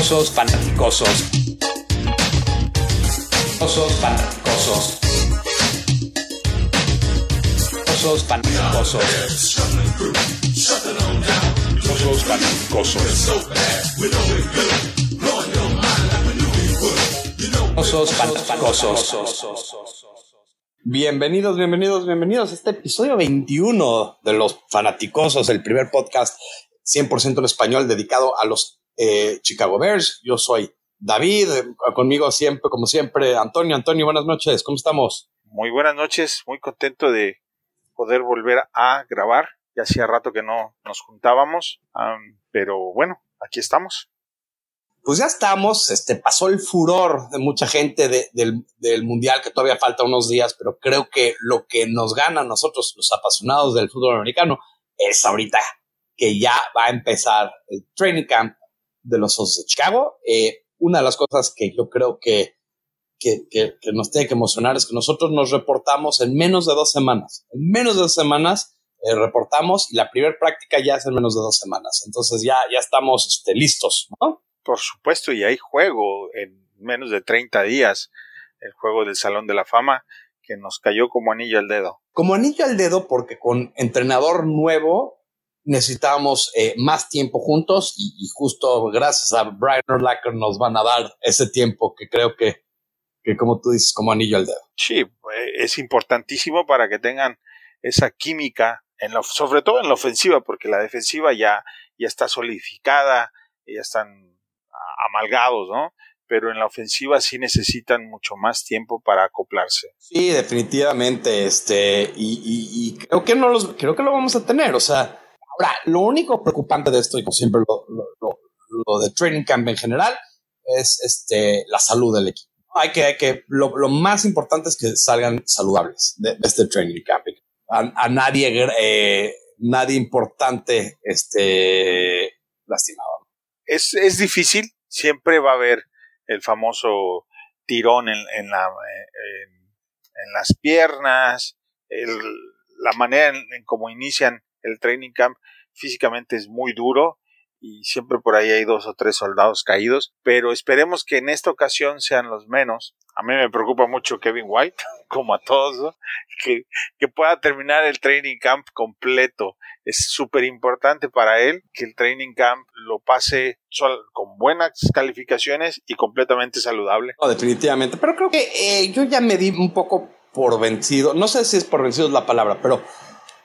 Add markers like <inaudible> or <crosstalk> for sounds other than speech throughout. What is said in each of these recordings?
Osos fanaticosos. Osos fanaticosos. Osos fanaticosos. Osos fanaticosos. Osos fanaticosos. Bienvenidos, bienvenidos, bienvenidos a este episodio 21 de Los Fanaticosos, el primer podcast 100% en español dedicado a los eh, Chicago Bears. Yo soy David, eh, conmigo siempre, como siempre, Antonio. Antonio, buenas noches, ¿cómo estamos? Muy buenas noches, muy contento de poder volver a grabar. Ya hacía rato que no nos juntábamos, pero bueno, aquí estamos. Pues ya estamos, este, pasó el furor de mucha gente del, del Mundial, que todavía falta unos días, pero creo que lo que nos gana a nosotros, los apasionados del fútbol americano, es ahorita que ya va a empezar el training camp de los Osos de Chicago. Eh, una de las cosas que yo creo que, que, que, nos tiene que emocionar es que nosotros nos reportamos en menos de dos semanas. En menos de dos semanas eh, reportamos y la primera práctica ya es en menos de dos semanas. Entonces ya, ya estamos este, listos, ¿no? Por supuesto, y hay juego en menos de 30 días, el juego del Salón de la Fama, que nos cayó como anillo al dedo. Como anillo al dedo porque con entrenador nuevo necesitábamos eh, más tiempo juntos y, justo gracias a Brian Urlacher nos van a dar ese tiempo que creo que, que, como tú dices, como anillo al dedo. Sí, es importantísimo para que tengan esa química, en lo, sobre todo en la ofensiva, porque la defensiva ya, ya está solidificada, ya están amalgados, ¿no? Pero en la ofensiva sí necesitan mucho más tiempo para acoplarse. Sí, definitivamente, este, y, y creo que no los, creo que lo vamos a tener, o sea, Lo único preocupante de esto, y como siempre lo, de training camp en general, es este, la salud del equipo. Hay que, lo, más importante es que salgan saludables de, este training camp. A, nadie, eh, nadie importante este, lastimado. Es, es difícil, siempre va a haber el famoso tirón en, en, la, en, en las piernas, la manera en cómo inician el training camp físicamente es muy duro y siempre por ahí hay dos o tres soldados caídos, pero esperemos que en esta ocasión sean los menos. A mí me preocupa mucho Kevin White, <laughs> como a todos, que, pueda terminar el training camp completo. Es súper importante para él que el training camp lo pase con buenas calificaciones y completamente saludable. Definitivamente, pero creo que eh, yo ya me di un poco por vencido, no sé si es por vencido la palabra, pero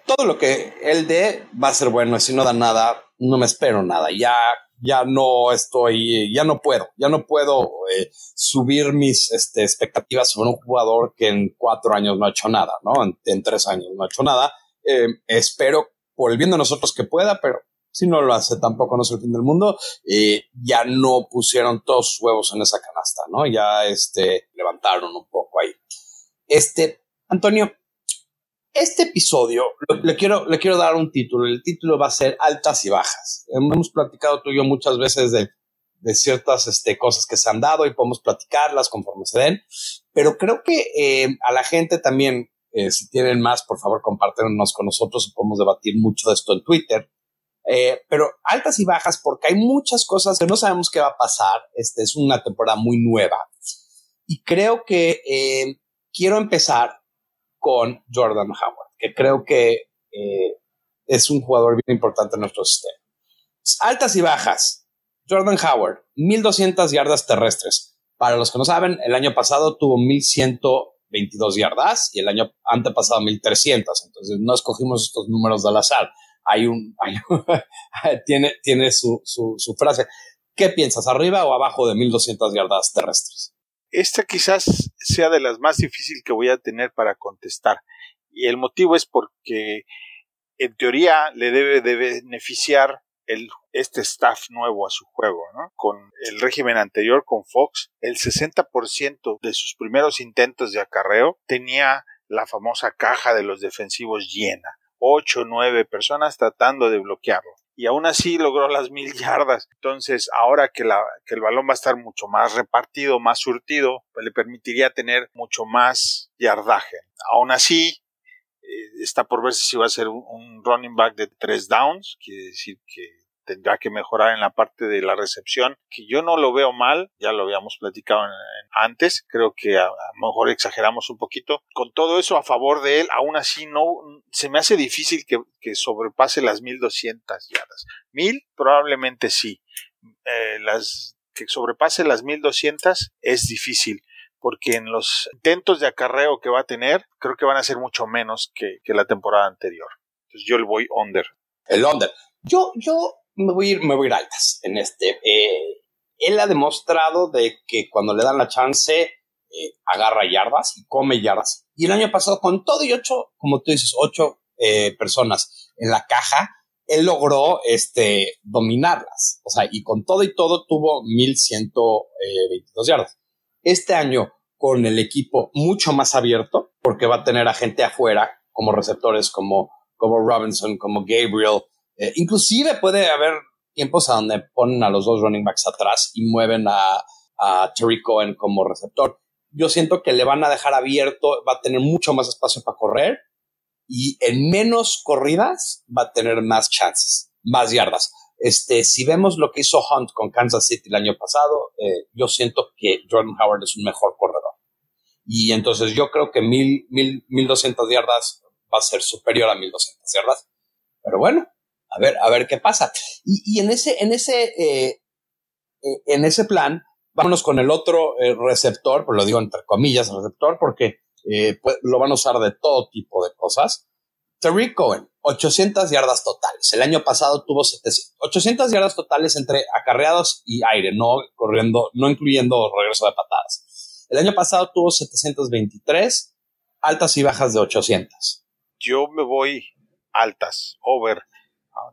todo lo que él dé va a ser bueno. Si no da nada, no me espero nada. Ya, ya no estoy, ya no puedo, ya no puedo eh, subir mis este, expectativas sobre un jugador que en cuatro años no ha hecho nada, ¿no? En, tres años no ha hecho nada. Eh, espero por el bien de nosotros que pueda, pero si no lo hace tampoco no es el fin del mundo. Ya no pusieron todos sus huevos en esa canasta, ¿no? Ya este, levantaron un poco ahí. Este, Antonio, este episodio le quiero, le quiero dar un título. El título va a ser Altas y Bajas. Hemos platicado tú y yo muchas veces de, de ciertas este, cosas que se han dado y podemos platicarlas conforme se den. Pero creo que eh, a la gente también, eh, si tienen más, por favor, compártenos con nosotros y podemos debatir mucho de esto en Twitter. Eh, pero altas y bajas porque hay muchas cosas que no sabemos qué va a pasar. Este es una temporada muy nueva. Y creo que quiero empezar con Jordan Howard, que creo que eh, es un jugador bien importante en nuestro sistema. Altas y bajas. Jordan Howard, 1200 yardas terrestres. Para los que no saben, el año pasado tuvo 1122 yardas y el año antepasado 1300. Entonces no escogimos estos números al azar. <laughs> Hay un, tiene, tiene su, su, su frase. ¿Qué piensas, arriba o abajo de 1200 yardas terrestres? Esta quizás sea de las más difíciles que voy a tener para contestar. Y el motivo es porque en teoría le debe de beneficiar el, este staff nuevo a su juego, ¿no? Con el régimen anterior, con Fox, el 60% de sus primeros intentos de acarreo tenía la famosa caja de los defensivos llena. Ocho o nueve personas tratando de bloquearlo y aún así logró las mil yardas. Entonces, ahora que, la, que el balón va a estar mucho más repartido, más surtido, pues le permitiría tener mucho más yardaje. Aún así, eh, está por verse si va a ser un, running back de tres downs, quiere decir que tendrá que mejorar en la parte de la recepción, que yo no lo veo mal, ya lo habíamos platicado antes, creo que a, lo mejor exageramos un poquito. Con todo eso a favor de él, aún así no, se me hace difícil que, sobrepase las 1200 yardas. Mil probablemente sí. Eh, las que sobrepase las 1200 es difícil porque en los intentos de acarreo que va a tener, creo que van a ser mucho menos que, la temporada anterior. Entonces yo le voy under. El under. Yo, yo me voy a ir, me voy a ir altas en este. Eh, él ha demostrado de que cuando le dan la chance, eh, agarra yardas y come yardas. Y el año pasado, con todo y ocho, como tú dices, ocho eh, personas en la caja, él logró este, dominarlas. O sea, y con todo y todo tuvo 1122 yardas. Este año, con el equipo mucho más abierto, porque va a tener a gente afuera, como receptores como, como Robinson, como Gabriel, eh, inclusive puede haber tiempos a donde ponen a los dos running backs atrás y mueven a, a Terry Cohen como receptor. Yo siento que le van a dejar abierto, va a tener mucho más espacio para correr y en menos corridas va a tener más chances, más yardas. Este, si vemos lo que hizo Hunt con Kansas City el año pasado, eh, yo siento que Jordan Howard es un mejor corredor. Y entonces yo creo que mil, mil, mil doscientas yardas va a ser superior a mil doscientas yardas. Pero bueno, a ver, a ver qué pasa. Y, en ese, en ese, eh, eh, en ese plan, vámonos con el otro receptor, pues lo digo entre comillas, receptor, porque pues, lo van a usar de todo tipo de cosas. Terry Cohen, 800 yardas totales. El año pasado tuvo 700, 800 yardas totales entre acarreados y aire, no corriendo, no incluyendo regreso de patadas. El año pasado tuvo 723, altas y bajas de 800. Yo me voy altas, over.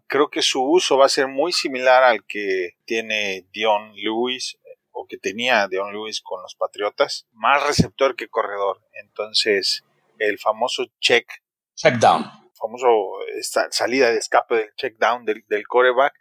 Creo que su uso va a ser muy similar al que tiene Dion Lewis o que tenía Dion Lewis con los Patriotas, más receptor que corredor. Entonces, el famoso check Check down. Famoso esta salida de escape del check down del, del coreback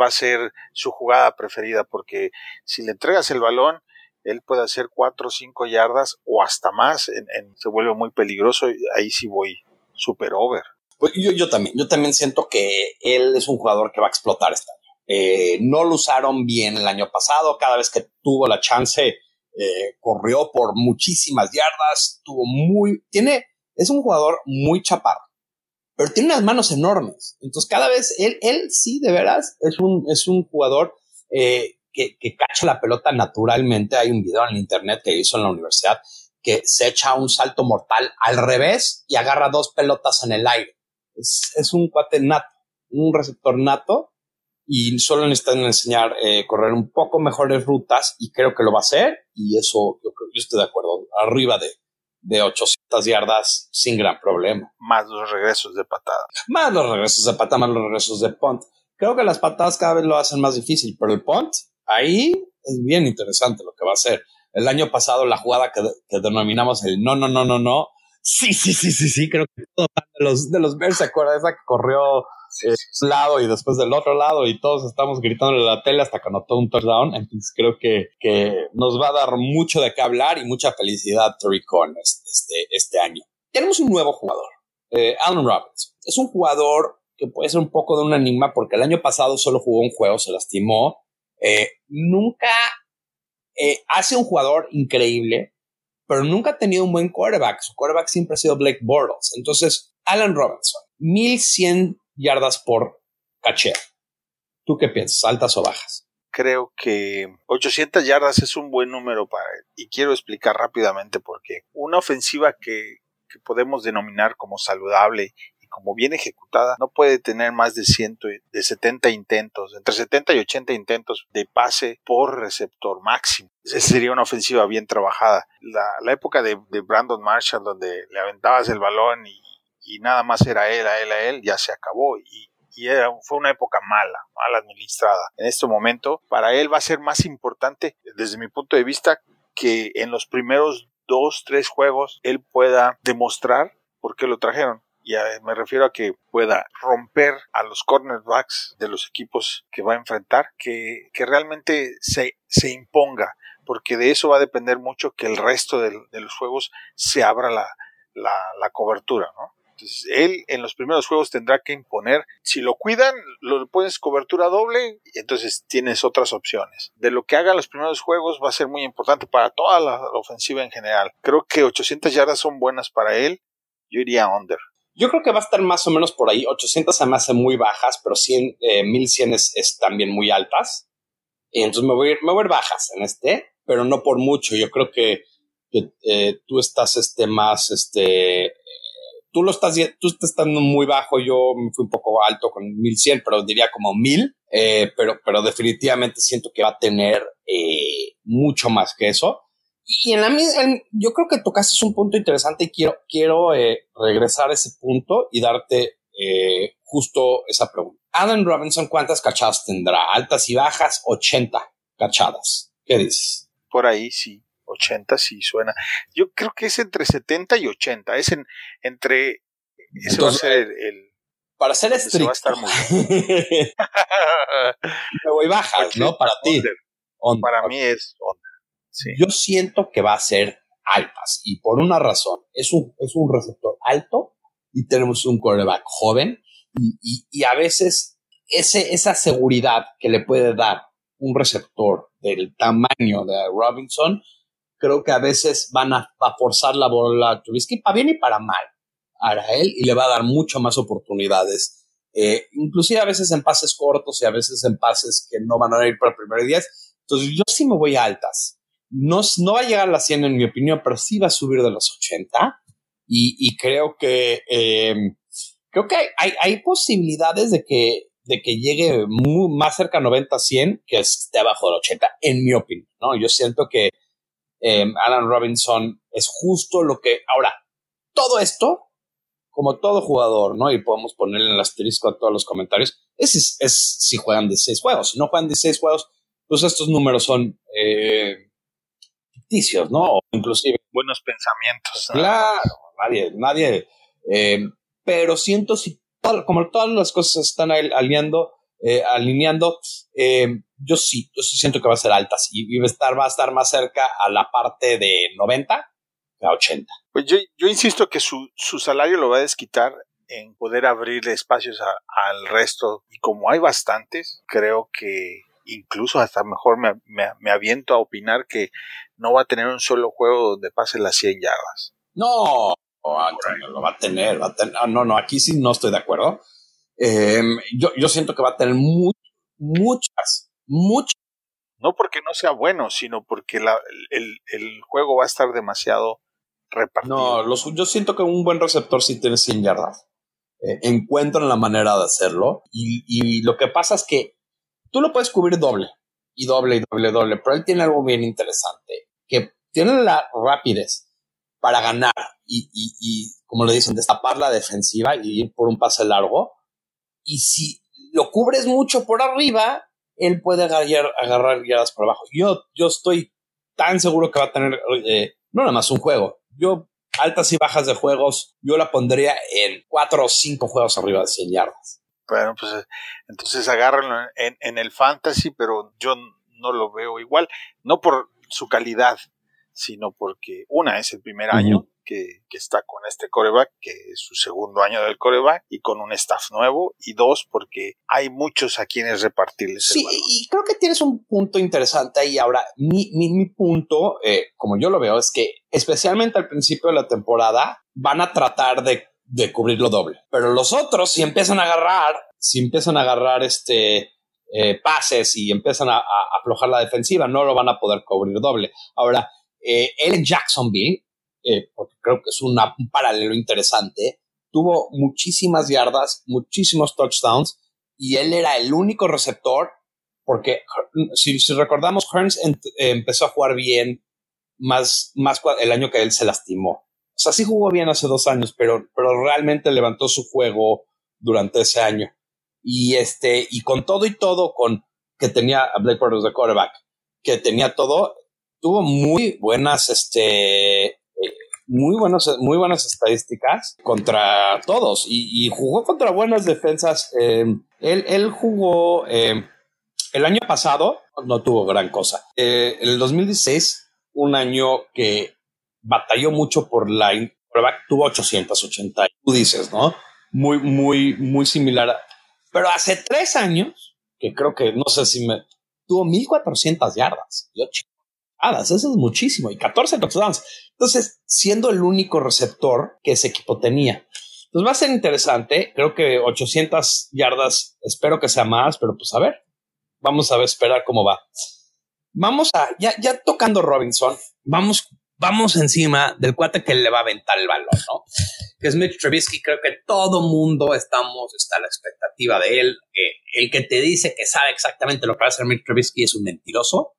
va a ser su jugada preferida porque si le entregas el balón, él puede hacer cuatro o cinco yardas o hasta más, en, se vuelve muy peligroso y ahí sí voy super over. Pues yo, yo también, yo también siento que él es un jugador que va a explotar este año. Eh, no lo usaron bien el año pasado, cada vez que tuvo la chance, eh, corrió por muchísimas yardas, tuvo muy, tiene, es un jugador muy chaparro, pero tiene unas manos enormes. Entonces, cada vez él, él sí, de veras, es un, es un jugador eh, que, que cacha la pelota naturalmente. Hay un video en internet que hizo en la universidad que se echa un salto mortal al revés y agarra dos pelotas en el aire. Es, es un cuate nato, un receptor nato y solo necesitan enseñar eh, correr un poco mejores rutas y creo que lo va a hacer y eso yo, yo estoy de acuerdo, arriba de, de 800 yardas sin gran problema. Más los regresos de patada. Más los regresos de patada, más los regresos de punt. Creo que las patadas cada vez lo hacen más difícil, pero el punt, ahí es bien interesante lo que va a hacer. El año pasado la jugada que, que denominamos el no, no, no, no, no. Sí, sí, sí, sí, sí, creo que todos de los, de los Bears se acuerda esa que corrió sí, lado y después del otro lado y todos estamos gritando en la tele hasta que anotó un touchdown. Entonces creo que, que nos va a dar mucho de qué hablar y mucha felicidad Terry Cohen este, este año. Tenemos un nuevo jugador, eh, Alan Roberts. Es un jugador que puede ser un poco de un enigma porque el año pasado solo jugó un juego, se lastimó. Eh, nunca eh, hace un jugador increíble, pero nunca ha tenido un buen quarterback. Su quarterback siempre ha sido Blake Bortles. Entonces, Alan Robinson, 1100 yardas por caché. ¿Tú qué piensas? ¿Altas o bajas? Creo que 800 yardas es un buen número para él. Y quiero explicar rápidamente por qué. Una ofensiva que, que podemos denominar como saludable como bien ejecutada no puede tener más de, 100, de 70 intentos, entre 70 y 80 intentos de pase por receptor máximo. Esa sería una ofensiva bien trabajada. La, la época de, de Brandon Marshall, donde le aventabas el balón y y nada más era él, a él, a él, ya se acabó y, y era, fue una época mala, mal administrada. En este momento, para él va a ser más importante, desde mi punto de vista, que en los primeros dos, tres juegos él pueda demostrar por qué lo trajeron. Y me refiero a que pueda romper a los cornerbacks de los equipos que va a enfrentar, que, que realmente se, se imponga, porque de eso va a depender mucho que el resto de, los juegos se abra la, la, la cobertura, ¿no? Entonces, él en los primeros juegos tendrá que imponer. Si lo cuidan, lo pones cobertura doble entonces tienes otras opciones. De lo que haga los primeros juegos va a ser muy importante para toda la, ofensiva en general. Creo que 800 yardas son buenas para él. Yo iría under. Yo creo que va a estar más o menos por ahí. 800 se me muy bajas, pero 100, 1100 es, también muy altas. Entonces me voy, a ir, me voy a ir bajas en este, pero no por mucho. Yo creo que, que eh, tú estás este, más, este, tú lo estás, tú estás estando muy bajo. Yo me fui un poco alto con 1100, pero diría como 1000. Eh, pero, pero definitivamente siento que va a tener eh, mucho más que eso. Y en la yo creo que tocaste un punto interesante y quiero, quiero eh, regresar a ese punto y darte eh, justo esa pregunta. Adam Robinson, ¿cuántas cachadas tendrá? ¿Altas y bajas? 80 cachadas. ¿Qué dices? Por ahí sí, 80 sí suena. Yo creo que es entre 70 y 80. Es en, entre. Ese va a ser el. para ser estricto. Va a estar muy <laughs> Me voy bajas, <laughs> ¿no? Para ti. Para mí es yo siento que va a ser altas y por una razón. Es un, es un receptor alto y tenemos un quarterback joven y, a veces ese, esa seguridad que le puede dar un receptor del tamaño de Robinson, creo que a veces van a, a forzar la bola a Trubisky para bien y para mal a él y le va a dar mucho más oportunidades. Eh, inclusive a veces en pases cortos y a veces en pases que no van a ir para el primer 10. Entonces yo sí me voy a altas. No, no va a llegar a las 100 en mi opinión, pero sí va a subir de los 80. Y, creo que, eh, creo que hay, hay, posibilidades de que, de que llegue más cerca a 90, 100 que esté abajo del 80, en mi opinión, ¿no? Yo siento que eh, Alan Robinson es justo lo que, ahora, todo esto, como todo jugador, ¿no? Y podemos ponerle el asterisco a todos los comentarios, es, es, si juegan 16 juegos. Si no juegan 16 juegos, pues estos números son eh, ¿no? inclusive. Buenos pensamientos. Claro, nadie, nadie. Eh, pero siento si, como todas las cosas están alineando, eh, alineando, eh, yo sí, yo sí siento que va a ser altas y, va, a estar, va a estar más cerca a la parte de 90 que a 80. Pues yo, yo insisto que su, su salario lo va a desquitar en poder abrir espacios al resto y como hay bastantes, creo que incluso hasta mejor me, me, aviento a opinar que no va a tener un solo juego donde pase las 100 yardas. No, lo va a tener, va a tener. Ah, no, no, aquí sí no estoy de acuerdo. Em, yo, yo siento que va a tener muchas, muchas. No porque no sea bueno, sino porque la, el, el, juego va a estar demasiado repartido. No, yo siento que un buen receptor sí tiene 100 yardas. Eh, encuentran la manera de hacerlo. Y, y lo que pasa es que tú lo puedes cubrir doble y doble y doble, doble, pero él tiene algo bien interesante, que tiene la rapidez para ganar y, y, y como le dicen, destapar la defensiva y ir por un pase largo. Y si lo cubres mucho por arriba, él puede agarrar, agarrar guiadas por abajo. Yo, yo estoy tan seguro que va a tener eh, no nada más un juego. Yo, altas y bajas de juegos, yo la pondría en cuatro o cinco juegos arriba de 100 yardas. Bueno, pues entonces agárrenlo en, en, el fantasy, pero yo no lo veo igual, no por su calidad, sino porque una es el primer año que, que, está con este coreback, que es su segundo año del coreback, y con un staff nuevo, y dos, porque hay muchos a quienes repartirles. Sí, y creo que tienes un punto interesante ahí. Ahora, mi, mi, mi punto, eh, como yo lo veo, es que especialmente al principio de la temporada van a tratar de de cubrirlo doble. Pero los otros, si empiezan a agarrar, si empiezan a agarrar este eh, pases y empiezan a, aflojar la defensiva, no lo van a poder cubrir doble. Ahora, eh, él en Jacksonville, eh, porque creo que es un paralelo interesante, tuvo muchísimas yardas, muchísimos touchdowns y él era el único receptor porque si, recordamos, Hearns empezó a jugar bien más, más el año que él se lastimó. O sea, sí jugó bien hace dos años, pero, pero realmente levantó su juego durante ese año. Y este, y con todo y todo, con que tenía a Blake de quarterback, que tenía todo, tuvo muy buenas, este, eh, muy buenas, muy buenas estadísticas contra todos y, jugó contra buenas defensas. Eh, él, él jugó eh, el año pasado, no tuvo gran cosa. en el 2016, un año que batalló mucho por la, tuvo 880. Tú dices, ¿no? Muy, muy, muy similar. Pero hace tres años, que creo que no sé si me tuvo 1400 yardas y 8 eso es muchísimo y 14 touchdowns. Entonces, siendo el único receptor que ese equipo tenía. Entonces va a ser interesante. Creo que 800 yardas, espero que sea más, pero pues a ver, vamos a ver, esperar cómo va. Vamos a, ya, ya tocando Robinson, vamos, vamos encima del cuate que le va a aventar el balón, ¿no? Que es Mitch Trubisky. Creo que todo mundo estamos, está la expectativa de él. Eh, el que te dice que sabe exactamente lo que va a hacer Mitch Trubisky es un mentiroso.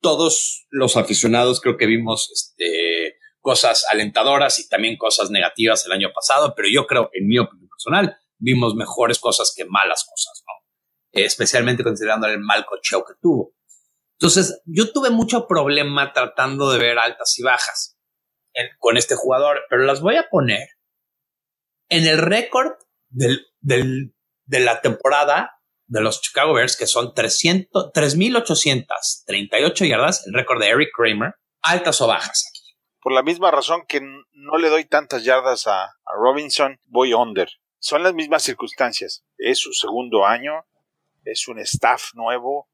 Todos los aficionados creo que vimos este, cosas alentadoras y también cosas negativas el año pasado, pero yo creo, en mi opinión personal, vimos mejores cosas que malas cosas, ¿no? especialmente considerando el mal cocheo que tuvo. Entonces, yo tuve mucho problema tratando de ver altas y bajas con este jugador, pero las voy a poner en el récord del, de la temporada de los Chicago Bears, que son 300, 3.838 yardas, el récord de Eric Kramer, altas o bajas aquí. Por la misma razón que no le doy tantas yardas a, a Robinson, voy under. Son las mismas circunstancias. Es su segundo año, es un staff nuevo,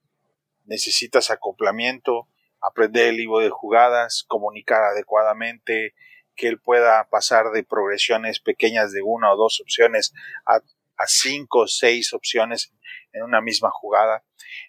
necesitas acoplamiento, aprender el libro de jugadas, comunicar adecuadamente, que él pueda pasar de progresiones pequeñas de una o dos opciones a, a cinco o seis opciones en una misma jugada.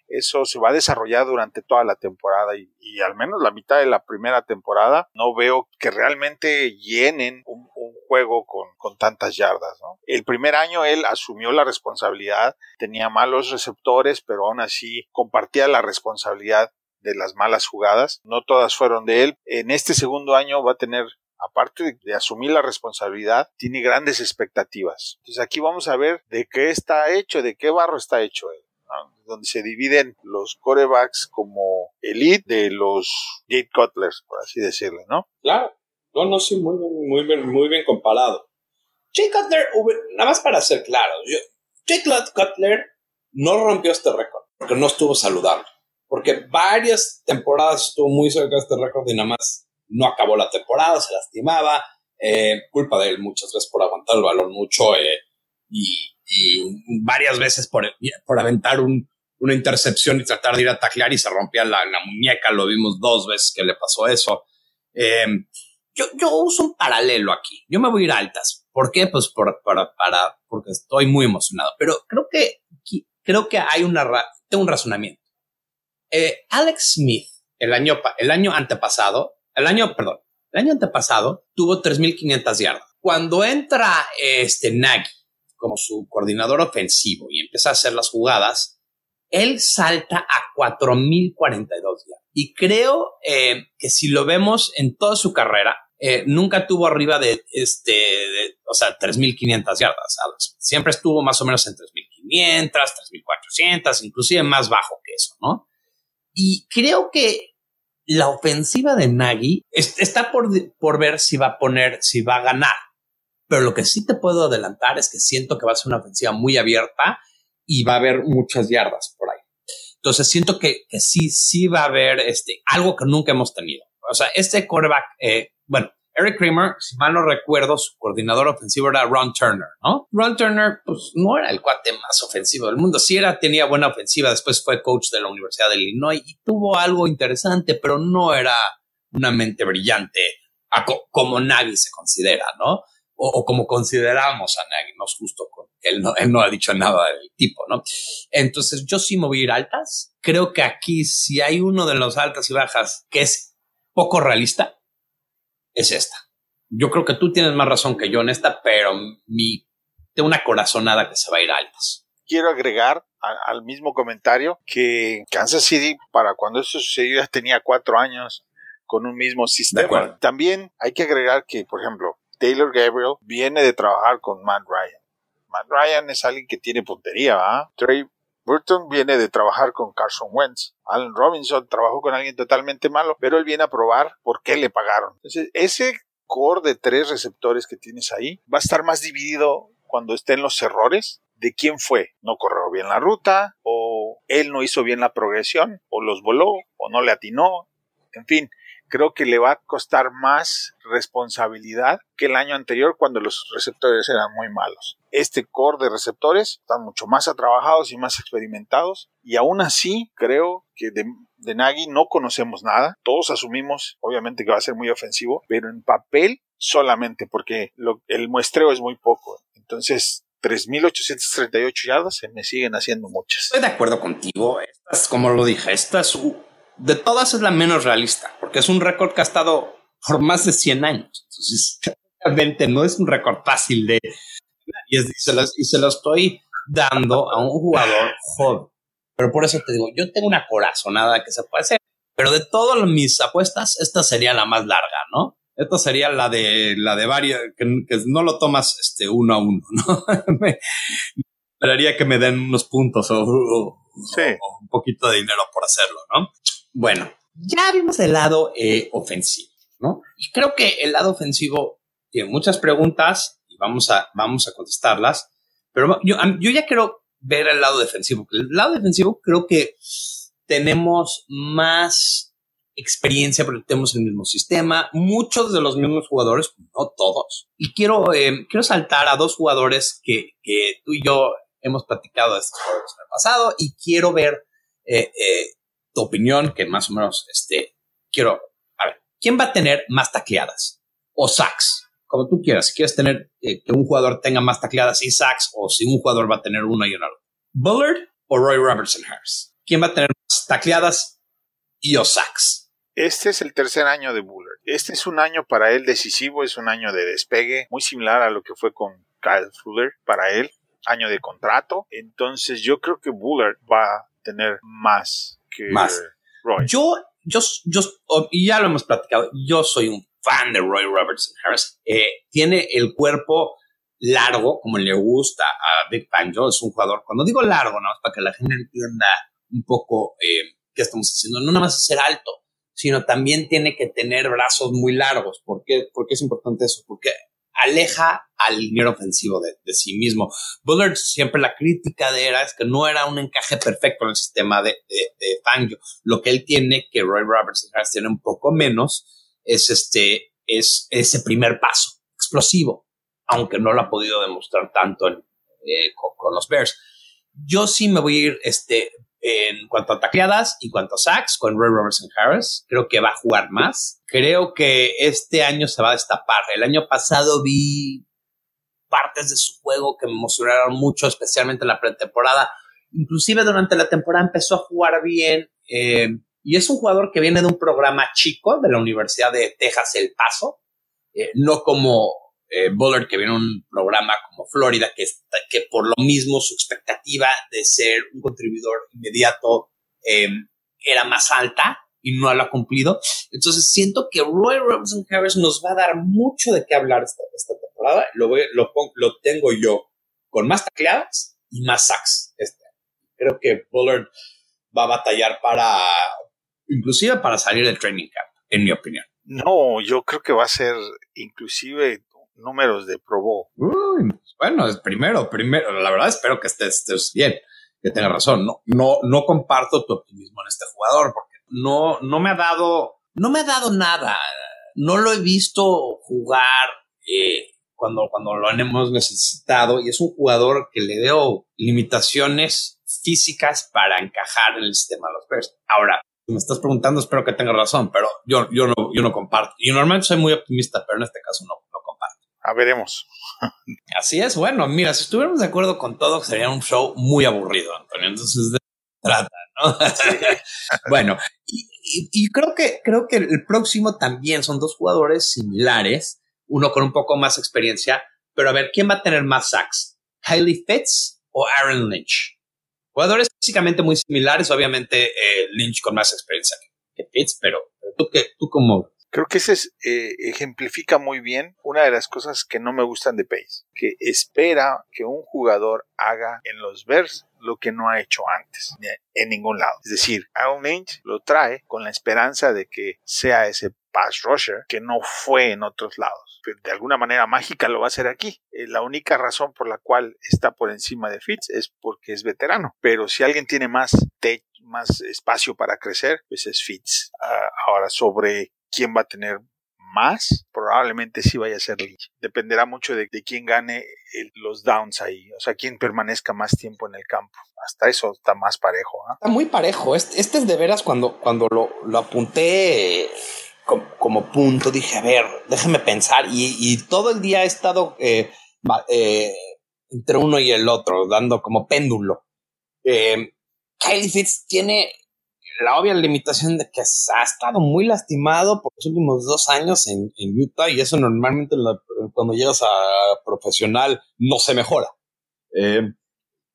Eso se va a desarrollar durante toda la temporada y, al menos la mitad de la primera temporada no veo que realmente llenen un, juego con, con, tantas yardas. El primer año él asumió la responsabilidad, tenía malos receptores, pero aún así compartía la responsabilidad de las malas jugadas. No todas fueron de él. En este segundo año va a tener aparte de, asumir la responsabilidad, tiene grandes expectativas. Entonces aquí vamos a ver de qué está hecho, de qué barro está hecho él. donde se dividen los corebacks como elite de los gate cutlers, por así decirlo, ¿no? Claro, no, no, sí, muy bien, muy bien, muy bien comparado. Jake Cutler, nada más para ser claro, Jake Cutler no rompió este récord porque no estuvo saludable, porque varias temporadas estuvo muy cerca de este récord y nada más no acabó la temporada, se lastimaba, eh, culpa de él muchas veces por aguantar el balón mucho eh, y, varias veces por, por aventar una intercepción y tratar de ir a taclear y se rompía la, muñeca, lo vimos dos veces que le pasó eso. Eh, yo, yo, uso un paralelo aquí, yo me voy a ir a altas. ¿Por qué? Pues por, para, para, porque estoy muy emocionado, pero creo que, creo que hay una, tengo un razonamiento. Alex Smith, el año, el año antepasado, el año, perdón, el año antepasado tuvo 3.500 yardas. Cuando entra este Nagy como su coordinador ofensivo y empieza a hacer las jugadas, él salta a 4.042 yardas. Y creo eh, que si lo vemos en toda su carrera, eh, nunca tuvo arriba de, este, o sea, 3.500 yardas. Siempre estuvo más o menos en 3.500, 3.400, inclusive más bajo que eso, ¿no? Y creo que la ofensiva de Nagy está por, por ver si va a poner, si va a ganar. Pero lo que sí te puedo adelantar es que siento que va a ser una ofensiva muy abierta y va a haber muchas yardas por ahí. Entonces siento que, que sí, sí va a haber este, algo que nunca hemos tenido. O sea, este quarterback, eh, bueno, Eric Kramer, si mal no recuerdo, su coordinador ofensivo era Ron Turner, ¿no? Ron Turner, pues no era el cuate más ofensivo del mundo. Sí era, tenía buena ofensiva, después fue coach de la Universidad de Illinois y tuvo algo interesante, pero no era una mente brillante como Nagy se considera, ¿no? O, como consideramos a Nagy, no es justo con él no, él no ha dicho nada del tipo, ¿no? Entonces yo sí ir altas. Creo que aquí si hay uno de los altas y bajas que es poco realista, es esta. Yo creo que tú tienes más razón que yo en esta, pero mi, tengo una corazonada que se va a ir a altas. Quiero agregar al mismo comentario que Kansas City, para cuando eso sucedió, ya tenía cuatro años con un mismo sistema. También hay que agregar que, por ejemplo, Taylor Gabriel viene de trabajar con Matt Ryan. Matt Ryan es alguien que tiene puntería, ¿ah? Trey Burton viene de trabajar con Carson Wentz. Alan Robinson trabajó con alguien totalmente malo, pero él viene a probar por qué le pagaron. Entonces, ese core de tres receptores que tienes ahí va a estar más dividido cuando estén los errores de quién fue. No corrió bien la ruta, o él no hizo bien la progresión, o los voló, o no le atinó. En fin, creo que le va a costar más responsabilidad que el año anterior cuando los receptores eran muy malos. Este core de receptores están mucho más trabajados y más experimentados y aún así creo que de, de Nagy no conocemos nada. Todos asumimos obviamente que va a ser muy ofensivo, pero en papel solamente porque el muestreo es muy poco. Entonces 3.838 yardas se me siguen haciendo muchas. Estoy de acuerdo contigo. Esta como lo dije, esta es de todas es la menos realista, porque es un récord que ha estado por más de 100 años. Entonces, <laughs> realmente no es un récord fácil de... Y, se y se lo estoy dando a un jugador joven. Pero por eso te digo, yo tengo una corazonada que se puede hacer. Pero de todas mis apuestas, esta sería la más larga, ¿no? Esta sería la de la de varios, que, no lo tomas este uno a uno, ¿no? <laughs> me, esperaría que me den unos puntos o, un poquito de dinero por hacerlo, ¿no? Bueno, ya vimos el lado eh, ofensivo, ¿no? Y creo que el lado ofensivo tiene muchas preguntas y vamos a, vamos a contestarlas, pero yo, yo ya quiero ver el lado defensivo. El lado defensivo creo que tenemos más experiencia porque tenemos el mismo sistema, muchos de los mismos jugadores, no todos. Y quiero, eh, quiero saltar a dos jugadores que, que, tú y yo hemos platicado estos jugadores en el pasado y quiero ver eh, eh, tu opinión, que más o menos, este, quiero, a ver, ¿quién va a tener más tacleadas? O sacks, como tú quieras. Si quieres tener que un jugador tenga más tacleadas y sacks, o si un jugador va a tener uno y uno. Bullard o Roy Robertson Harris. ¿Quién va a tener más tacleadas y o sacks? Este es el tercer año de Bullard. Este es un año para él decisivo, es un año de despegue, muy similar a lo que fue con Kyle Fuller para él, año de contrato. Entonces yo creo que Bullard va a tener más que Roy. Yo, yo, yo, oh, y ya lo hemos platicado, yo soy un fan de Roy Robertson Harris. Eh, tiene el cuerpo largo, como le gusta a Big Fangio, es un jugador, cuando digo largo, ¿no? para que la gente entienda un poco eh, qué estamos haciendo, no nada más ser alto, sino también tiene que tener brazos muy largos. ¿Por qué, es importante eso? Porque aleja al liniero ofensivo de, sí mismo. Bullard siempre la crítica de era es que no era un encaje perfecto en el sistema de, Fangio. Lo que él tiene, que Roy Robertson tiene un poco menos, es este, es ese primer paso explosivo, aunque no lo ha podido demostrar tanto eh, con, los Bears. Yo sí me voy a ir este, en cuanto a tacleadas y cuanto a sacks con Roy Robertson Harris. Creo que va a jugar más. Creo que este año se va a destapar. El año pasado vi partes de su juego que me emocionaron mucho, especialmente en la pretemporada. Inclusive durante la temporada empezó a jugar bien. Eh, y es un jugador que viene de un programa chico de la Universidad de Texas El Paso. Eh, no como eh, Bullard, que viene un programa como Florida, que, que por lo mismo su expectativa de ser un contribuidor inmediato eh, era más alta y no lo ha cumplido. Entonces siento que Roy Robinson Harris nos va a dar mucho de qué hablar esta, esta temporada. Lo, voy, lo, lo tengo yo con más tacleadas y más sacks este Creo que Bullard va a batallar para, inclusive para salir del training camp, en mi opinión. No, yo creo que va a ser inclusive números de Pro bueno, es primero, primero, la verdad espero que estés, bien, que tengas razón. No, no, no comparto tu optimismo en este jugador porque no, no me ha dado, no me ha dado nada. No lo he visto jugar eh, cuando, cuando lo hemos necesitado y es un jugador que le veo limitaciones físicas para encajar en el sistema de los Bears. Ahora, me estás preguntando, espero que tengas razón, pero yo, yo, no, yo no comparto. Y normalmente soy muy optimista, pero en este caso no. Veremos. Así es, bueno, mira, si estuviéramos de acuerdo con todo, sería un show muy aburrido, Antonio. Entonces, de trata, ¿no? <laughs> bueno, y, creo que creo que el próximo también son dos jugadores similares, uno con un poco más experiencia, pero a ver, ¿quién va a tener más sacks? ¿Kylie Fitz o Aaron Lynch? Jugadores físicamente muy similares, obviamente eh, Lynch con más experiencia que Fitz, pero, tú, que, tú como Creo que ese eh, ejemplifica muy bien una de las cosas que no me gustan de Pace, que espera que un jugador haga en los Bears lo que no ha hecho antes en ningún lado. Es decir, Aaron Lynch lo trae con la esperanza de que sea ese pass rusher que no fue en otros lados. De alguna manera mágica lo va a hacer aquí. Eh, la única razón por la cual está por encima de Fitz es porque es veterano. Pero si alguien tiene más, más espacio para crecer, pues es Fitz. Ah, ahora, sobre quién va a tener más, probablemente sí vaya a ser Lynch. Dependerá mucho de, quién gane los downs ahí, o sea, quién permanezca más tiempo en el campo. Hasta eso está más parejo. ¿ah? Está muy parejo. Este, es de veras cuando, cuando lo, lo apunté como, punto, dije, a ver, déjeme pensar. Y, todo el día he estado eh, eh, entre uno y el otro, dando como péndulo. Eh, Kylie Fitz tiene la obvia limitación de que ha estado muy lastimado por los últimos dos años en, Utah y eso normalmente cuando llegas a profesional no se mejora. Eh,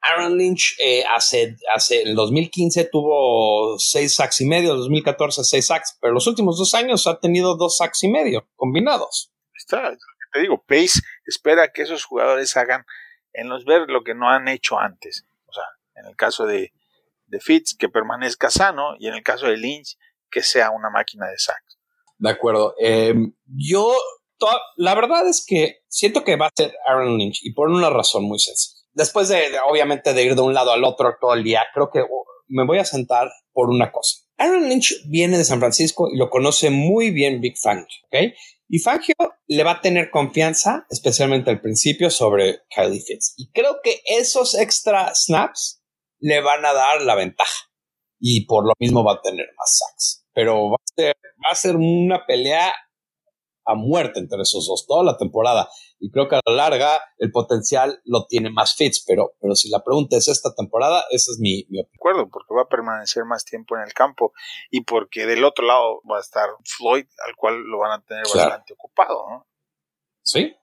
Aaron Lynch eh, hace, hace, en 2015 tuvo seis sacks y medio, en 2014 seis sacks, pero los últimos dos años ha tenido dos sacks y medio combinados. Está, te digo, Pace espera que esos jugadores hagan en los ver lo que no han hecho antes. O sea, en el caso de, de Fitz, que permanezca sano, y en el caso de Lynch, que sea una máquina de sacks. De acuerdo. Eh, yo, la verdad es que siento que va a ser Aaron Lynch, y por una razón muy sencilla después de, obviamente, de ir de un lado al otro todo el día, creo que oh, me voy a sentar por una cosa. Aaron Lynch viene de San Francisco y lo conoce muy bien Big Fangio, ¿ok? Y Fangio le va a tener confianza, especialmente al principio, sobre Kylie Fitz. Y creo que esos extra snaps le van a dar la ventaja. Y por lo mismo va a tener más sacks. Pero va a ser una pelea a muerte entre esos dos toda la temporada. Y creo que a la larga el potencial lo tiene más Fitz, pero, pero si la pregunta es esta temporada, esa es mi, mi opinión. De acuerdo, porque va a permanecer más tiempo en el campo y porque del otro lado va a estar Floyd, al cual lo van a tener bastante ocupado, ¿no? Sí.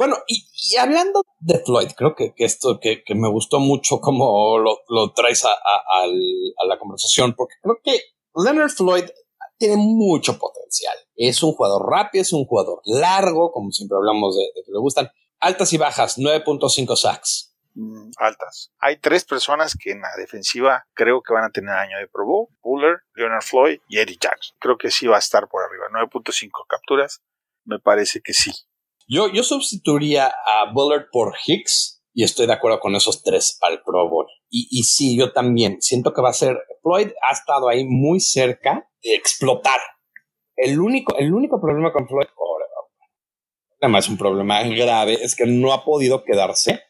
Bueno, y, hablando de Floyd, creo que, que esto que, me gustó mucho como lo, lo traes a, la conversación, porque creo que Leonard Floyd tiene mucho potencial. Es un jugador rápido, es un jugador largo, como siempre hablamos de, que le gustan. Altas y bajas, 9.5 sacks. Mm, altas. Hay tres personas que en la defensiva creo que van a tener año de Pro Bowl. Buller, Leonard Floyd y Eddie Jackson. Creo que sí va a estar por arriba. 9.5 capturas. Me parece que sí. Yo, yo sustituiría a Bullard por Hicks y estoy de acuerdo con esos tres el Pro Bowl. Y, y sí, yo también siento que va a ser. Floyd ha estado ahí muy cerca de explotar. El único, el único problema con Floyd, además es un problema grave, es que no ha podido quedarse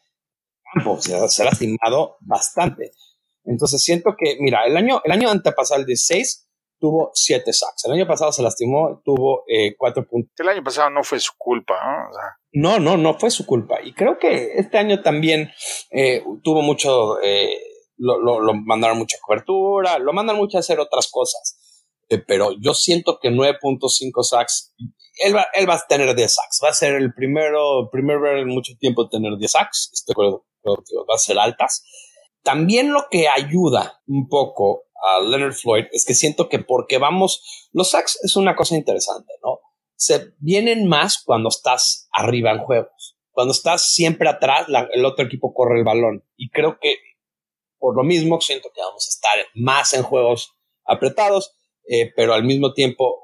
se, ha lastimado bastante. Entonces siento que, mira, el año, el año antepasado, el 16, tuvo 7 sacks. El año pasado se lastimó, tuvo 4 eh, puntos. El año pasado no fue su culpa, ¿no? no, no, no fue su culpa. Y creo que este año también eh, tuvo mucho, eh, lo, lo, mandaron mucha cobertura, lo mandan mucho a hacer otras cosas. Eh, pero yo siento que 9.5 sacks, él va, él va a tener 10 sacks, va a ser el primero, primer ver en mucho tiempo tener 10 sacks, estoy acuerdo, va a ser altas. También lo que ayuda un poco a Leonard Floyd es que siento que porque vamos, los sacks es una cosa interesante, ¿no? Se vienen más cuando estás arriba en juegos. Cuando estás siempre atrás, el otro equipo corre el balón. Y creo que por lo mismo siento que vamos a estar más en juegos apretados eh, pero al mismo tiempo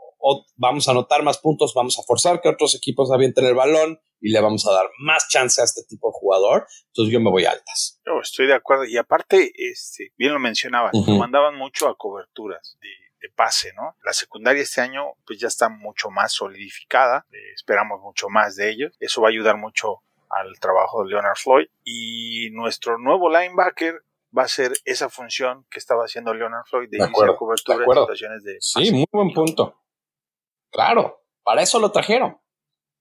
vamos a anotar más puntos, vamos a forzar que otros equipos avienten el balón y le vamos a dar más chance a este tipo de jugador. Entonces yo me voy altas. Yo estoy de acuerdo. Y aparte, este, bien lo mencionaba, mandaban mucho a coberturas de, pase, ¿no? La secundaria este año pues ya está mucho más solidificada, eh, esperamos mucho más de ellos. Eso va a ayudar mucho al trabajo de Leonard Floyd. Y nuestro nuevo linebacker va a ser esa función que estaba haciendo Leonard Floyd de, iniciar cobertura en situaciones de. Sí, muy buen punto. Claro, para eso lo trajeron.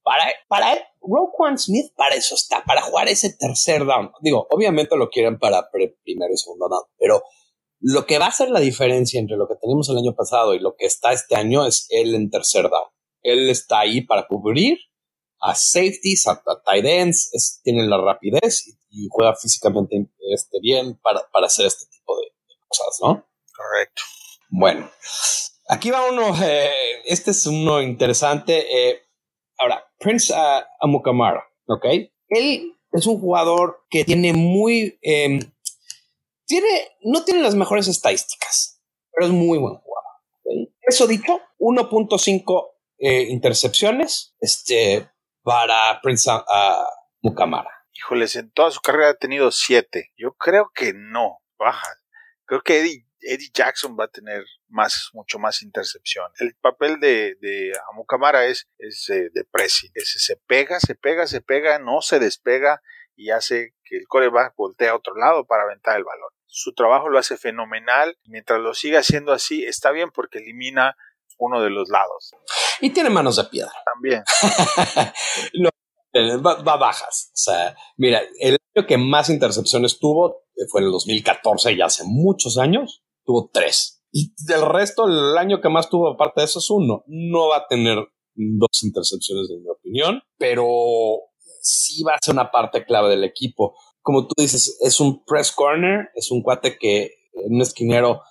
Para, para él, Roquan Smith, para eso está, para jugar ese tercer down. Digo, obviamente lo quieren para primero y segundo down, pero lo que va a hacer la diferencia entre lo que teníamos el año pasado y lo que está este año es él en tercer down. Él está ahí para cubrir a safeties, a, tight ends, tiene la rapidez y juega físicamente este, bien para, hacer este tipo de, cosas, ¿no? Correcto. Bueno, aquí va uno, eh, este es uno interesante. Eh, ahora, Prince uh, Amukamara, ¿ok? Él es un jugador que tiene muy... Em, tiene, no tiene las mejores estadísticas, pero es muy buen jugador. Eso dicho, 1.5 eh, intercepciones este, para Prince uh, Mukamara. Híjoles, en toda su carrera ha tenido siete. Yo creo que no, baja. Creo que Eddie, Eddie Jackson va a tener más, mucho más intercepción. El papel de, de Amukamara es, es eh, de pressing. se pega, se pega, se pega, no se despega y hace que el coreback voltee a otro lado para aventar el balón. Su trabajo lo hace fenomenal. Mientras lo siga haciendo así, está bien porque elimina uno de los lados. Y tiene manos de piedra. También. <laughs> Eh, va, bajas. O sea, mira, el año que más intercepciones tuvo eh, fue en el 2014, ya hace muchos años, tuvo tres. Y del resto, el año que más tuvo, aparte de eso, es uno. No va a tener dos intercepciones, en mi opinión, pero sí va a ser una parte clave del equipo. Como tú dices, es un press corner, es un cuate que, un esquinero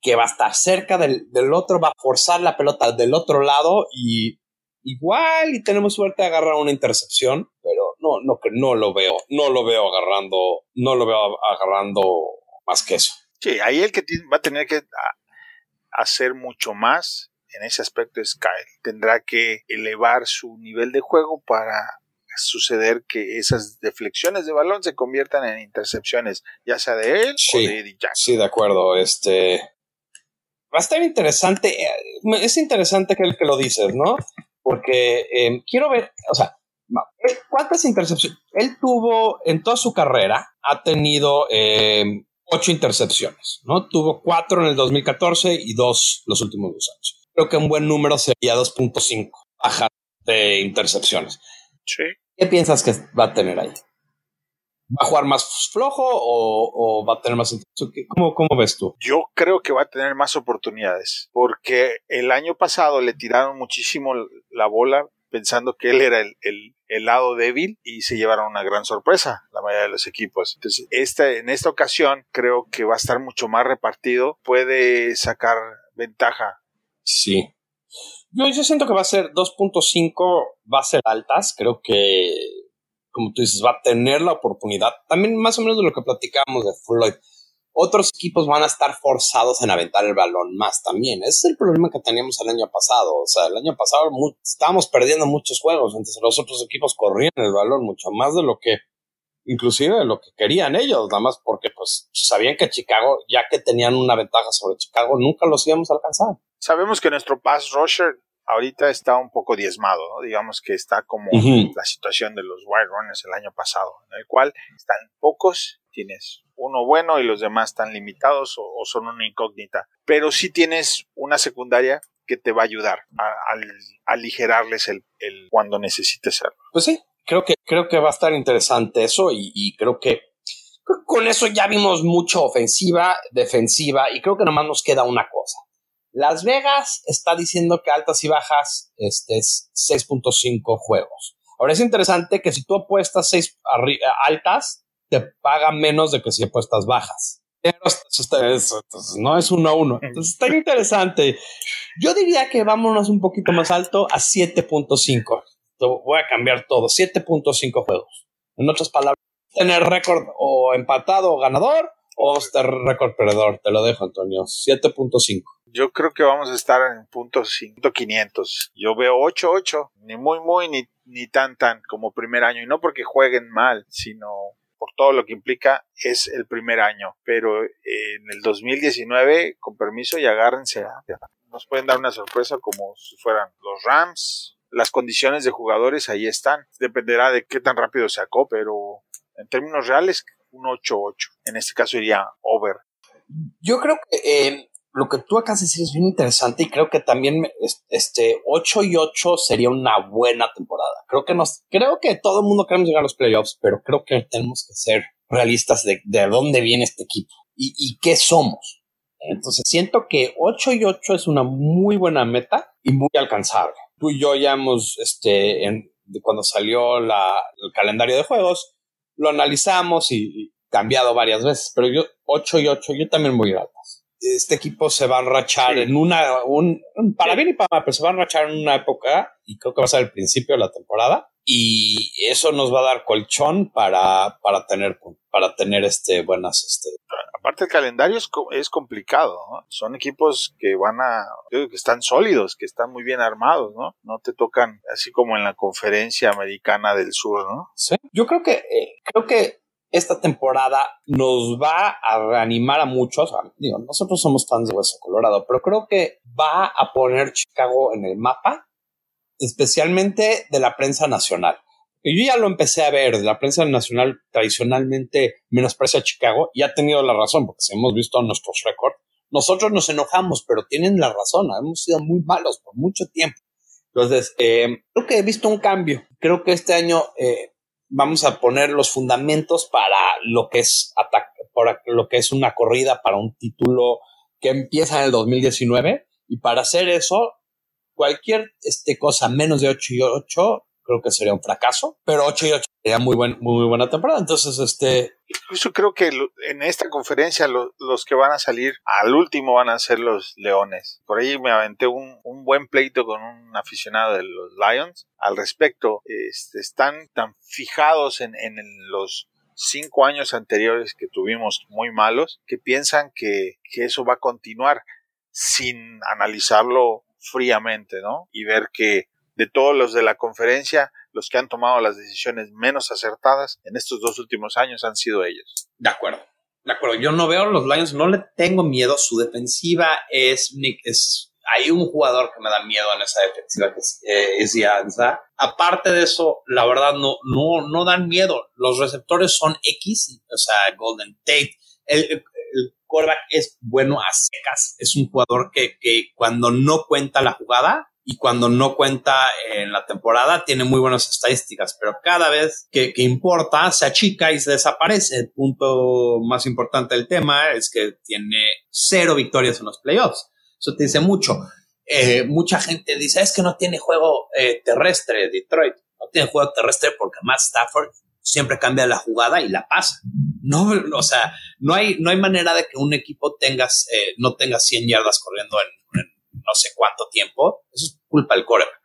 que va a estar cerca del, del otro, va a forzar la pelota del otro lado y igual y tenemos suerte de agarrar una intercepción, pero no, no, no lo veo, no lo veo agarrando, no lo veo agarrando más que eso. Sí, ahí el que va a tener que hacer mucho más en ese aspecto es Kyle. Tendrá que elevar su nivel de juego para suceder que esas deflexiones de balón se conviertan en intercepciones, ya sea de él o de Eddie Jackson. Sí, de acuerdo. Este va a estar interesante. Eh, es interesante que, que lo dices, ¿no? porque em, quiero ver, o sea, ¿cuántas intercepciones? Él tuvo en toda su carrera, ha tenido em, ocho intercepciones, ¿no? Tuvo cuatro en el 2014 y dos los últimos dos años. Creo que un buen número sería 2.5 baja de intercepciones. Sí. ¿Qué piensas que va a tener ahí? ¿Va a jugar más flojo o, va a tener más... ¿Cómo, ¿Cómo ves tú? Yo creo que va a tener más oportunidades, porque el año pasado le tiraron muchísimo la bola pensando que él era el, el, lado débil y se llevaron una gran sorpresa la mayoría de los equipos. Entonces, esta, en esta ocasión creo que va a estar mucho más repartido, puede sacar ventaja. Sí. Yo, yo siento que va a ser 2.5, va a ser altas, creo que como tú dices, va a tener la oportunidad. También más o menos de lo que platicamos de Floyd. Otros equipos van a estar forzados en aventar el balón más también. Ese es el problema que teníamos el año pasado. O sea, el año pasado estábamos perdiendo muchos juegos, entonces los otros equipos corrían el balón mucho más de lo que, inclusive de lo que querían ellos, nada más porque pues sabían que Chicago, ya que tenían una ventaja sobre Chicago, nunca los íbamos a alcanzar. Sabemos que nuestro pass rusher ahorita está un poco diezmado, ¿no? digamos que está como la situación de los Wild Runners el año pasado, en el cual están pocos, tienes uno bueno y los demás están limitados o, son una incógnita, pero sí tienes una secundaria que te va a ayudar a, aligerarles el, cuando necesites hacerlo. Pues sí, creo que, creo que va a estar interesante eso y, y creo que con eso ya vimos mucho ofensiva, defensiva y creo que nomás nos queda una cosa las Vegas está diciendo que altas y bajas este, es 6.5 juegos. Ahora es interesante que si tú apuestas 6 altas, te paga menos de que si apuestas bajas. Pero eso, no es uno a uno. Entonces está interesante. Yo diría que vámonos un poquito más alto a 7.5. Voy a cambiar todo. 7.5 juegos. En otras palabras, tener récord o empatado o ganador o estar récord perdedor. Te lo dejo, Antonio. 7.5. Yo creo que vamos a estar en punto 500. Yo veo 8-8, ni muy muy ni, ni tan tan como primer año. Y no porque jueguen mal, sino por todo lo que implica es el primer año. Pero en el 2019, con permiso y agárrense, nos pueden dar una sorpresa como si fueran los Rams. Las condiciones de jugadores ahí están. Dependerá de qué tan rápido se acó, pero en términos reales, un 8-8. En este caso iría over. Yo creo que eh, lo que tú acabas de decir es bien interesante y creo que también este 8 y 8 sería una buena temporada. Creo que nos, creo que todo el mundo queremos llegar a los playoffs, pero creo que tenemos que ser realistas de, de dónde viene este equipo y, y qué somos. Entonces siento que 8 y 8 es una muy buena meta y muy alcanzable. Tú y yo ya hemos, este, cuando salió la, el calendario de juegos, lo analizamos y, cambiado varias veces, pero yo 8 y 8, yo también voy a altas este equipo se va a rachar en una, un, para bien y para mal, pero se va a rachar en una época y creo que va a ser el principio de la temporada y eso nos va a dar colchón para, para tener, para tener este buenas, este. Aparte el calendario es, es complicado, ¿no? Son equipos que van a, que están sólidos, que están muy bien armados, ¿no? No te tocan así como en la conferencia americana del sur, ¿no? Sí. Yo creo que, eh, creo que esta temporada nos va a reanimar a muchos. Digo, nosotros somos fans de Hueso Colorado, pero creo que va a poner Chicago en el mapa, especialmente de la prensa nacional. Yo ya lo empecé a ver, la prensa nacional tradicionalmente menosprecia a Chicago y ha tenido la razón, porque si hemos visto nuestros récords, nosotros nos enojamos, pero tienen la razón, hemos sido muy malos por mucho tiempo. Entonces, eh, creo que he visto un cambio. Creo que este año eh, vamos a poner los fundamentos para lo que es para lo que es una corrida para un título que empieza en el 2019 y para hacer eso cualquier este, cosa menos de 8 y 8 creo que sería un fracaso, pero 8 y 8 sería muy, buen, muy buena temporada. Entonces, este... Creo que en esta conferencia los que van a salir al último van a ser los Leones. Por ahí me aventé un, un buen pleito con un aficionado de los Lions al respecto. Este, están tan fijados en, en los cinco años anteriores que tuvimos muy malos que piensan que, que eso va a continuar sin analizarlo fríamente, ¿no? Y ver que de todos los de la conferencia, los que han tomado las decisiones menos acertadas en estos dos últimos años han sido ellos. De acuerdo. De acuerdo, yo no veo a los Lions, no le tengo miedo. Su defensiva es, es hay un jugador que me da miedo en esa defensiva que es, eh, Aparte de eso, la verdad no, no, no dan miedo. Los receptores son X, o sea, Golden Tate. El, el, es bueno a secas. Es un jugador que, que cuando no cuenta la jugada, y cuando no cuenta en la temporada tiene muy buenas estadísticas, pero cada vez que, importa se achica y se desaparece. El punto más importante del tema es que tiene cero victorias en los playoffs. Eso te dice mucho. Eh, mucha gente dice, es que no tiene juego eh, terrestre Detroit. No tiene juego terrestre porque Matt Stafford siempre cambia la jugada y la pasa. No, o sea, no hay, no hay manera de que un equipo tengas, eh, no tenga 100 yardas corriendo en no sé cuánto tiempo, eso es culpa del coreback.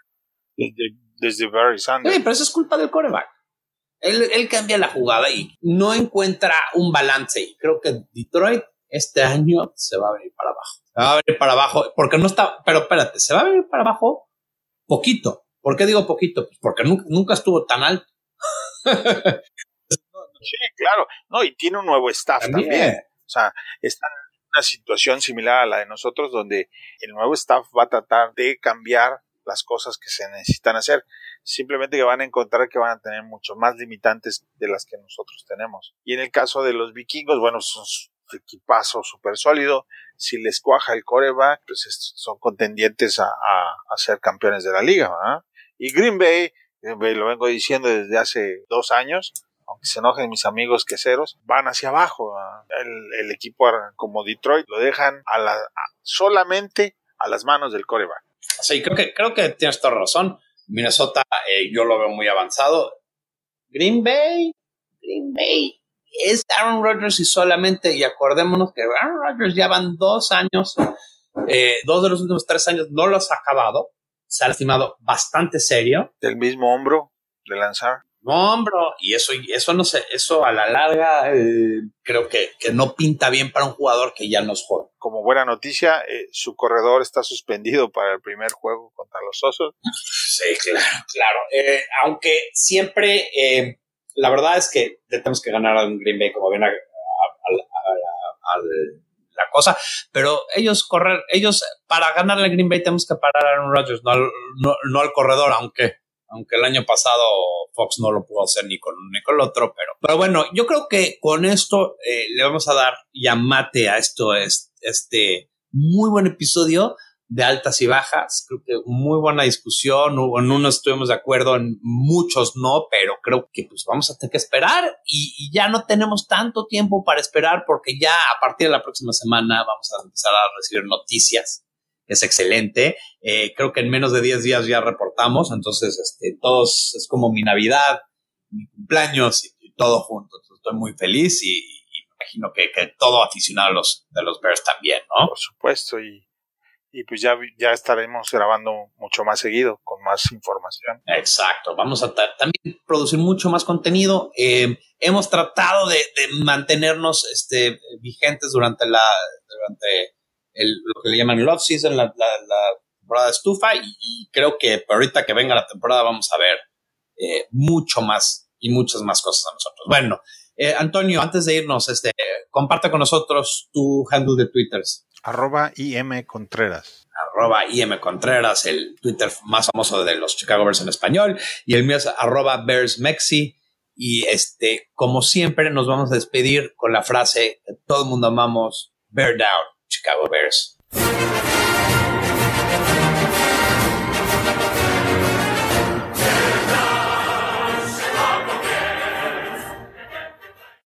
Desde, Barry Sanders. Sí, pero eso es culpa del coreback. Él, cambia la jugada y no encuentra un balance. Y creo que Detroit este año se va a venir para abajo. Se va a venir para abajo porque no está, pero espérate, se va a venir para abajo poquito. ¿Por qué digo poquito? Pues porque nunca, estuvo tan alto. <laughs> sí, claro. No, y tiene un nuevo staff también. O sea, están una situación similar a la de nosotros donde el nuevo staff va a tratar de cambiar las cosas que se necesitan hacer. Simplemente que van a encontrar que van a tener mucho más limitantes de las que nosotros tenemos. Y en el caso de los vikingos, bueno, son equipazo súper sólido. Si les cuaja el coreback, pues son contendientes a, ser campeones de la liga. Y Green Bay, Green Bay, lo vengo diciendo desde hace dos años, aunque se enojen mis amigos queseros, van hacia abajo. El, equipo como Detroit lo dejan a la, solamente a las manos del coreback. Sí, creo que, creo que tienes toda razón. Minnesota eh, yo lo veo muy avanzado. Green Bay, Green Bay es Aaron Rodgers y solamente, y acordémonos que Aaron Rodgers ya van dos años, eh, dos de los últimos tres años no los ha acabado. Se ha lastimado bastante serio. Del mismo hombro de lanzar. No, hombro, y eso, eso no sé, eso a la larga eh, creo que, que, no pinta bien para un jugador que ya nos juega. Como buena noticia, eh, su corredor está suspendido para el primer juego contra los Osos. Sí, claro, claro. Eh, aunque siempre, la verdad es que tenemos que ganar a un Green Bay como ven a, la cosa, pero ellos correr, ellos para ganar al Green Bay tenemos que parar a Aaron Rodgers, no no, no al corredor, aunque aunque el año pasado Fox no lo pudo hacer ni con uno ni con el otro, pero, pero bueno, yo creo que con esto eh, le vamos a dar llamate a esto, este muy buen episodio de altas y bajas. Creo que muy buena discusión. En uno estuvimos de acuerdo, en muchos no, pero creo que pues vamos a tener que esperar y, y, ya no tenemos tanto tiempo para esperar porque ya a partir de la próxima semana vamos a empezar a recibir noticias es excelente. Eh, creo que en menos de 10 días ya reportamos, entonces este, todos es como mi Navidad, mi cumpleaños y, todo junto. estoy muy feliz y, me imagino que, que, todo aficionado de los, de los Bears también, ¿no? Por supuesto, y, y pues ya, ya estaremos grabando mucho más seguido, con más información. Exacto, vamos a también producir mucho más contenido. Eh, hemos tratado de, de, mantenernos este, vigentes durante la durante lo que le llaman el off-season, la, temporada de estufa, y, creo que ahorita que venga la temporada vamos a ver eh, mucho más y muchas más cosas a nosotros. Bueno, Eh, Antonio, antes de irnos, este, comparte con nosotros tu handle de Twitter. Arroba IM Contreras. Arroba IM Contreras, el Twitter más famoso de los Chicago Bears en español. Y el mío es arroba Bears Mexi. Y este, como siempre, nos vamos a despedir con la frase que todo el mundo amamos, Bear Down, Chicago Bears.